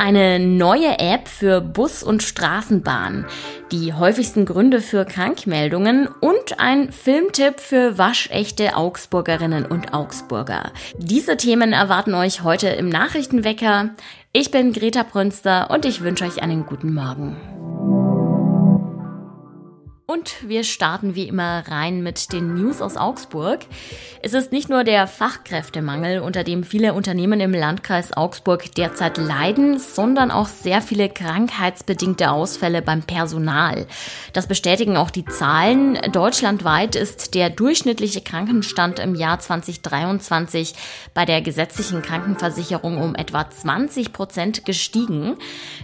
Eine neue App für Bus und Straßenbahn, die häufigsten Gründe für Krankmeldungen und ein Filmtipp für waschechte Augsburgerinnen und Augsburger. Diese Themen erwarten euch heute im Nachrichtenwecker. Ich bin Greta Brünster und ich wünsche euch einen guten Morgen. Wir starten wie immer rein mit den News aus Augsburg. Es ist nicht nur der Fachkräftemangel, unter dem viele Unternehmen im Landkreis Augsburg derzeit leiden, sondern auch sehr viele krankheitsbedingte Ausfälle beim Personal. Das bestätigen auch die Zahlen. Deutschlandweit ist der durchschnittliche Krankenstand im Jahr 2023 bei der gesetzlichen Krankenversicherung um etwa 20 Prozent gestiegen.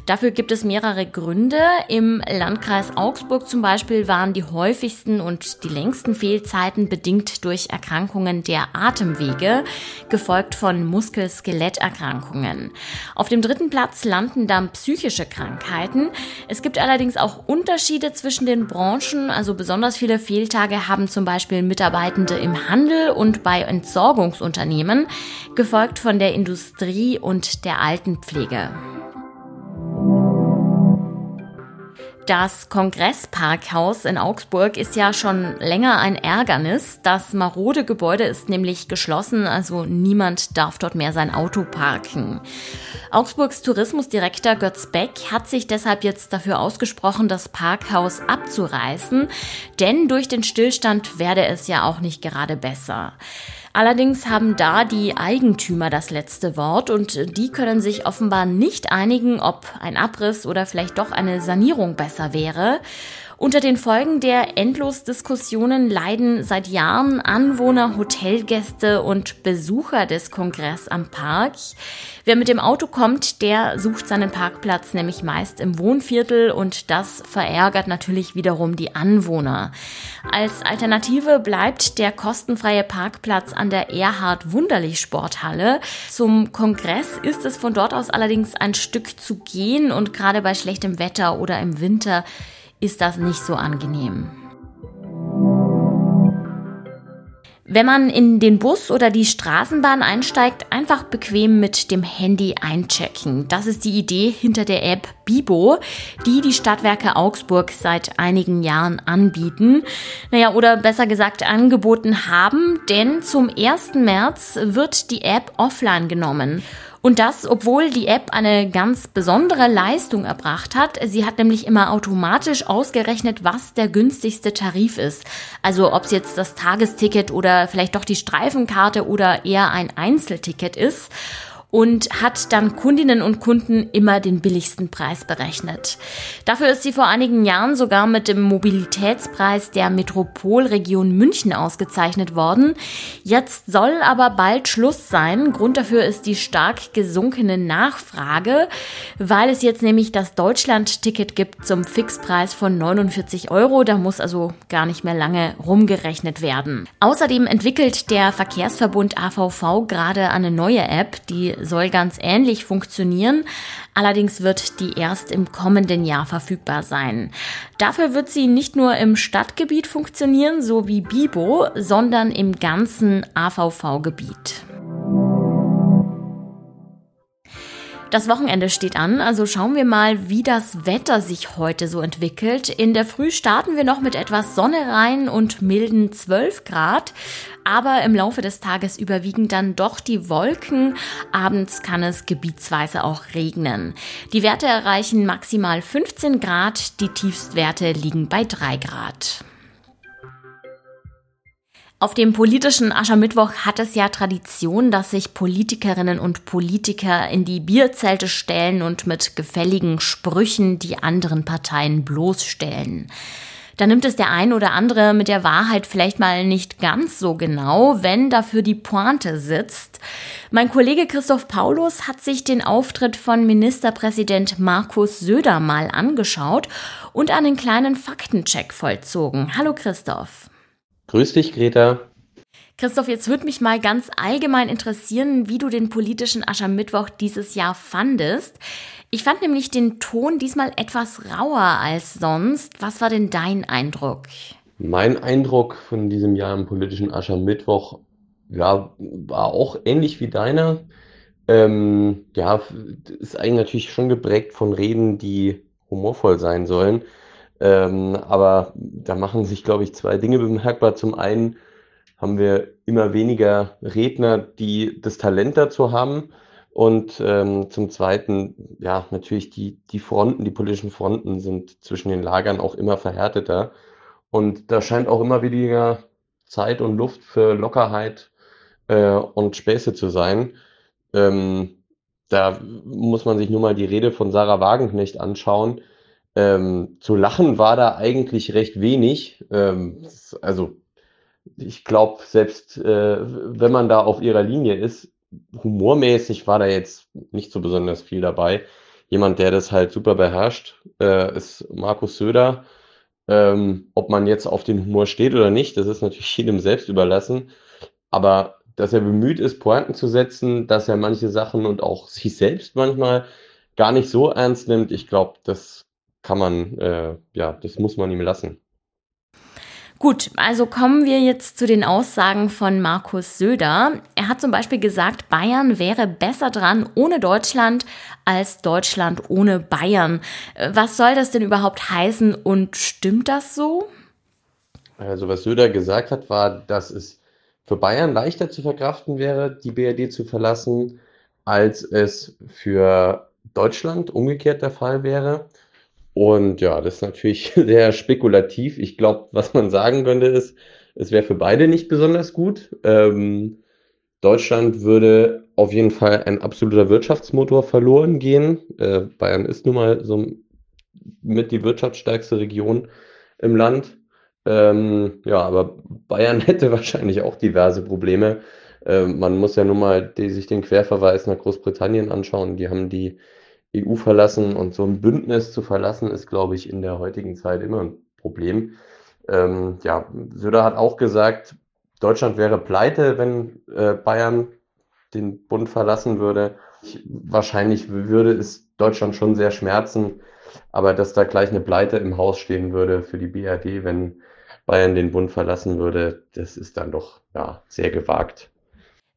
Dafür gibt es mehrere Gründe. Im Landkreis Augsburg zum Beispiel waren die häufigsten und die längsten Fehlzeiten bedingt durch Erkrankungen der Atemwege, gefolgt von Muskel-Skeletterkrankungen. Auf dem dritten Platz landen dann psychische Krankheiten. Es gibt allerdings auch Unterschiede zwischen den Branchen. Also besonders viele Fehltage haben zum Beispiel Mitarbeitende im Handel und bei Entsorgungsunternehmen, gefolgt von der Industrie und der Altenpflege. Das Kongressparkhaus in Augsburg ist ja schon länger ein Ärgernis. Das marode Gebäude ist nämlich geschlossen, also niemand darf dort mehr sein Auto parken. Augsburgs Tourismusdirektor Götz Beck hat sich deshalb jetzt dafür ausgesprochen, das Parkhaus abzureißen, denn durch den Stillstand werde es ja auch nicht gerade besser. Allerdings haben da die Eigentümer das letzte Wort und die können sich offenbar nicht einigen, ob ein Abriss oder vielleicht doch eine Sanierung besser wäre. Unter den Folgen der Endlosdiskussionen leiden seit Jahren Anwohner, Hotelgäste und Besucher des Kongress am Park. Wer mit dem Auto kommt, der sucht seinen Parkplatz nämlich meist im Wohnviertel und das verärgert natürlich wiederum die Anwohner. Als Alternative bleibt der kostenfreie Parkplatz an der Erhard Wunderlich Sporthalle. Zum Kongress ist es von dort aus allerdings ein Stück zu gehen und gerade bei schlechtem Wetter oder im Winter ist das nicht so angenehm. Wenn man in den Bus oder die Straßenbahn einsteigt, einfach bequem mit dem Handy einchecken. Das ist die Idee hinter der App Bibo, die die Stadtwerke Augsburg seit einigen Jahren anbieten. Naja, oder besser gesagt angeboten haben, denn zum 1. März wird die App offline genommen. Und das, obwohl die App eine ganz besondere Leistung erbracht hat. Sie hat nämlich immer automatisch ausgerechnet, was der günstigste Tarif ist. Also ob es jetzt das Tagesticket oder vielleicht doch die Streifenkarte oder eher ein Einzelticket ist und hat dann Kundinnen und Kunden immer den billigsten Preis berechnet. Dafür ist sie vor einigen Jahren sogar mit dem Mobilitätspreis der Metropolregion München ausgezeichnet worden. Jetzt soll aber bald Schluss sein. Grund dafür ist die stark gesunkene Nachfrage, weil es jetzt nämlich das Deutschland-Ticket gibt zum Fixpreis von 49 Euro. Da muss also gar nicht mehr lange rumgerechnet werden. Außerdem entwickelt der Verkehrsverbund AVV gerade eine neue App, die soll ganz ähnlich funktionieren. Allerdings wird die erst im kommenden Jahr verfügbar sein. Dafür wird sie nicht nur im Stadtgebiet funktionieren, so wie Bibo, sondern im ganzen AVV-Gebiet. Das Wochenende steht an, also schauen wir mal, wie das Wetter sich heute so entwickelt. In der Früh starten wir noch mit etwas Sonne rein und milden 12 Grad, aber im Laufe des Tages überwiegen dann doch die Wolken. Abends kann es gebietsweise auch regnen. Die Werte erreichen maximal 15 Grad, die Tiefstwerte liegen bei 3 Grad. Auf dem politischen Aschermittwoch hat es ja Tradition, dass sich Politikerinnen und Politiker in die Bierzelte stellen und mit gefälligen Sprüchen die anderen Parteien bloßstellen. Da nimmt es der ein oder andere mit der Wahrheit vielleicht mal nicht ganz so genau, wenn dafür die Pointe sitzt. Mein Kollege Christoph Paulus hat sich den Auftritt von Ministerpräsident Markus Söder mal angeschaut und einen kleinen Faktencheck vollzogen. Hallo Christoph. Grüß dich, Greta. Christoph, jetzt würde mich mal ganz allgemein interessieren, wie du den politischen Aschermittwoch dieses Jahr fandest. Ich fand nämlich den Ton diesmal etwas rauer als sonst. Was war denn dein Eindruck? Mein Eindruck von diesem Jahr im politischen Aschermittwoch ja, war auch ähnlich wie deiner. Ähm, ja, ist eigentlich natürlich schon geprägt von Reden, die humorvoll sein sollen. Ähm, aber da machen sich, glaube ich, zwei Dinge bemerkbar. Zum einen haben wir immer weniger Redner, die das Talent dazu haben. Und ähm, zum Zweiten, ja, natürlich die, die Fronten, die politischen Fronten sind zwischen den Lagern auch immer verhärteter. Und da scheint auch immer weniger Zeit und Luft für Lockerheit äh, und Späße zu sein. Ähm, da muss man sich nur mal die Rede von Sarah Wagenknecht anschauen. Ähm, zu lachen war da eigentlich recht wenig. Ähm, also ich glaube, selbst äh, wenn man da auf ihrer Linie ist, humormäßig war da jetzt nicht so besonders viel dabei. Jemand, der das halt super beherrscht, äh, ist Markus Söder. Ähm, ob man jetzt auf den Humor steht oder nicht, das ist natürlich jedem selbst überlassen. Aber dass er bemüht ist, Pointen zu setzen, dass er manche Sachen und auch sich selbst manchmal gar nicht so ernst nimmt, ich glaube, das kann man, äh, ja, das muss man ihm lassen. Gut, also kommen wir jetzt zu den Aussagen von Markus Söder. Er hat zum Beispiel gesagt, Bayern wäre besser dran ohne Deutschland als Deutschland ohne Bayern. Was soll das denn überhaupt heißen und stimmt das so? Also was Söder gesagt hat, war, dass es für Bayern leichter zu verkraften wäre, die BRD zu verlassen, als es für Deutschland umgekehrt der Fall wäre. Und ja, das ist natürlich sehr spekulativ. Ich glaube, was man sagen könnte, ist, es wäre für beide nicht besonders gut. Ähm, Deutschland würde auf jeden Fall ein absoluter Wirtschaftsmotor verloren gehen. Äh, Bayern ist nun mal so mit die wirtschaftsstärkste Region im Land. Ähm, ja, aber Bayern hätte wahrscheinlich auch diverse Probleme. Ähm, man muss ja nun mal die, sich den Querverweis nach Großbritannien anschauen. Die haben die EU verlassen und so ein Bündnis zu verlassen, ist, glaube ich, in der heutigen Zeit immer ein Problem. Ähm, ja, Söder hat auch gesagt, Deutschland wäre pleite, wenn äh, Bayern den Bund verlassen würde. Ich, wahrscheinlich würde es Deutschland schon sehr schmerzen, aber dass da gleich eine Pleite im Haus stehen würde für die BRD, wenn Bayern den Bund verlassen würde, das ist dann doch ja, sehr gewagt.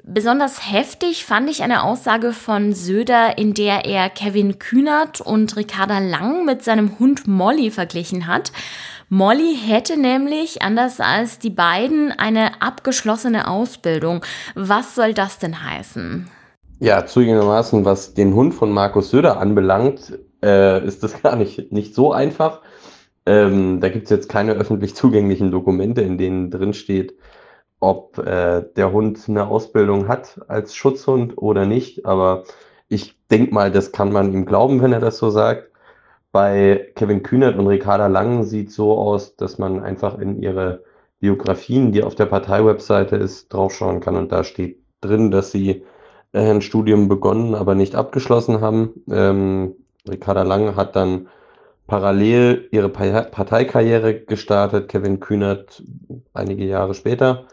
Besonders heftig fand ich eine Aussage von Söder, in der er Kevin Kühnert und Ricarda Lang mit seinem Hund Molly verglichen hat. Molly hätte nämlich, anders als die beiden, eine abgeschlossene Ausbildung. Was soll das denn heißen? Ja, zugegebenermaßen, was den Hund von Markus Söder anbelangt, äh, ist das gar nicht, nicht so einfach. Ähm, da gibt es jetzt keine öffentlich zugänglichen Dokumente, in denen drin steht, ob äh, der Hund eine Ausbildung hat als Schutzhund oder nicht. Aber ich denke mal, das kann man ihm glauben, wenn er das so sagt. Bei Kevin Kühnert und Ricarda Lang sieht so aus, dass man einfach in ihre Biografien, die auf der Parteiwebseite ist, draufschauen kann. Und da steht drin, dass sie äh, ein Studium begonnen, aber nicht abgeschlossen haben. Ähm, Ricarda Lang hat dann parallel ihre Parteikarriere gestartet, Kevin Kühnert einige Jahre später.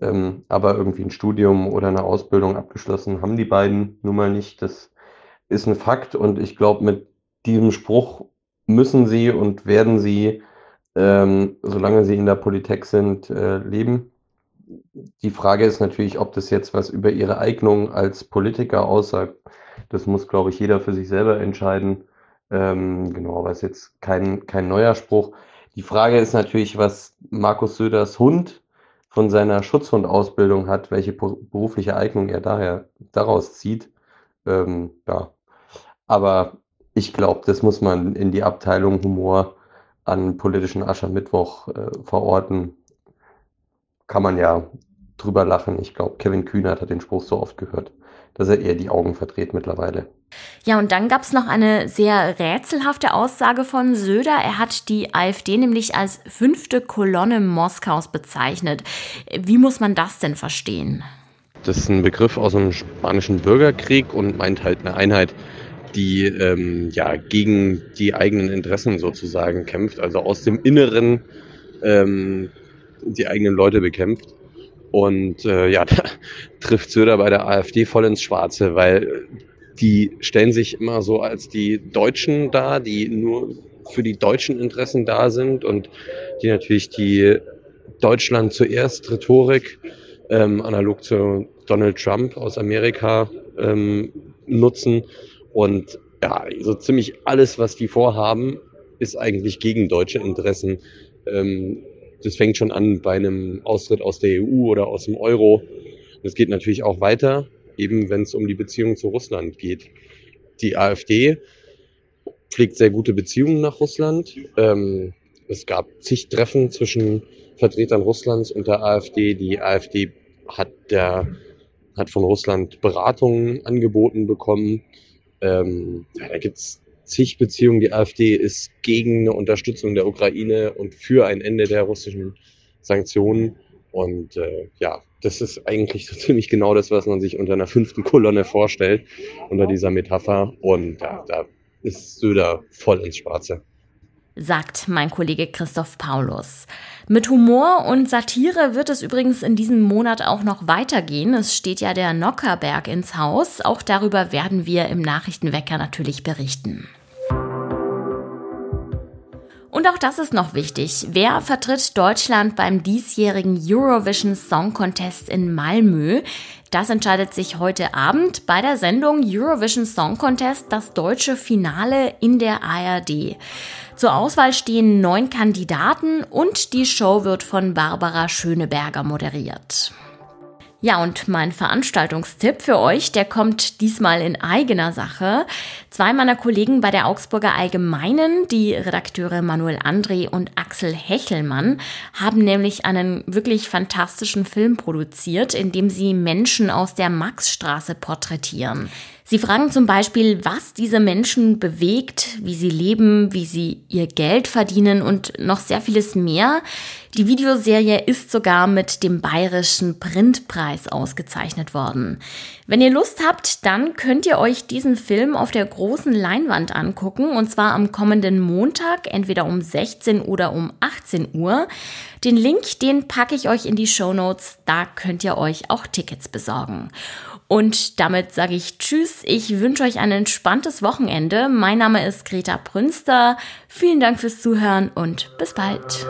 Ähm, aber irgendwie ein Studium oder eine Ausbildung abgeschlossen haben die beiden nun mal nicht. Das ist ein Fakt und ich glaube, mit diesem Spruch müssen sie und werden sie, ähm, solange sie in der Politik sind, äh, leben. Die Frage ist natürlich, ob das jetzt was über ihre Eignung als Politiker aussagt. Das muss, glaube ich, jeder für sich selber entscheiden. Ähm, genau, aber ist jetzt kein, kein neuer Spruch. Die Frage ist natürlich, was Markus Söders Hund von seiner Schutzhundausbildung hat, welche berufliche Eignung er daher daraus zieht. Ähm, ja. Aber ich glaube, das muss man in die Abteilung Humor an politischen Aschermittwoch äh, verorten. Kann man ja drüber lachen. Ich glaube, Kevin Kühnert hat den Spruch so oft gehört, dass er eher die Augen verdreht mittlerweile. Ja, und dann gab es noch eine sehr rätselhafte Aussage von Söder. Er hat die AfD nämlich als fünfte Kolonne Moskaus bezeichnet. Wie muss man das denn verstehen? Das ist ein Begriff aus dem spanischen Bürgerkrieg und meint halt eine Einheit, die ähm, ja gegen die eigenen Interessen sozusagen kämpft, also aus dem Inneren ähm, die eigenen Leute bekämpft. Und äh, ja, da trifft Söder bei der AfD voll ins Schwarze, weil die stellen sich immer so als die Deutschen dar, die nur für die deutschen Interessen da sind und die natürlich die Deutschland zuerst Rhetorik ähm, analog zu Donald Trump aus Amerika ähm, nutzen. Und ja, so ziemlich alles, was die vorhaben, ist eigentlich gegen deutsche Interessen. Ähm, das fängt schon an bei einem Austritt aus der EU oder aus dem Euro. Es geht natürlich auch weiter, eben wenn es um die Beziehung zu Russland geht. Die AfD pflegt sehr gute Beziehungen nach Russland. Ähm, es gab zig Treffen zwischen Vertretern Russlands und der AfD. Die AfD hat, der, hat von Russland Beratungen angeboten bekommen. Ähm, da gibt's zig Beziehungen. Die AfD ist gegen eine Unterstützung der Ukraine und für ein Ende der russischen Sanktionen. Und äh, ja, das ist eigentlich so ziemlich genau das, was man sich unter einer fünften Kolonne vorstellt, unter dieser Metapher. Und ja, da ist Söder voll ins Schwarze sagt mein Kollege Christoph Paulus. Mit Humor und Satire wird es übrigens in diesem Monat auch noch weitergehen. Es steht ja der Nockerberg ins Haus. Auch darüber werden wir im Nachrichtenwecker natürlich berichten. Und auch das ist noch wichtig. Wer vertritt Deutschland beim diesjährigen Eurovision Song Contest in Malmö? Das entscheidet sich heute Abend bei der Sendung Eurovision Song Contest, das deutsche Finale in der ARD. Zur Auswahl stehen neun Kandidaten und die Show wird von Barbara Schöneberger moderiert. Ja, und mein Veranstaltungstipp für euch, der kommt diesmal in eigener Sache. Zwei meiner Kollegen bei der Augsburger Allgemeinen, die Redakteure Manuel André und Axel Hechelmann, haben nämlich einen wirklich fantastischen Film produziert, in dem sie Menschen aus der Maxstraße porträtieren. Sie fragen zum Beispiel, was diese Menschen bewegt, wie sie leben, wie sie ihr Geld verdienen und noch sehr vieles mehr. Die Videoserie ist sogar mit dem Bayerischen Printpreis ausgezeichnet worden. Wenn ihr Lust habt, dann könnt ihr euch diesen Film auf der großen Leinwand angucken und zwar am kommenden Montag, entweder um 16 oder um 18 Uhr. Den Link, den packe ich euch in die Show Notes, da könnt ihr euch auch Tickets besorgen. Und damit sage ich Tschüss. Ich wünsche euch ein entspanntes Wochenende. Mein Name ist Greta Prünster. Vielen Dank fürs Zuhören und bis bald.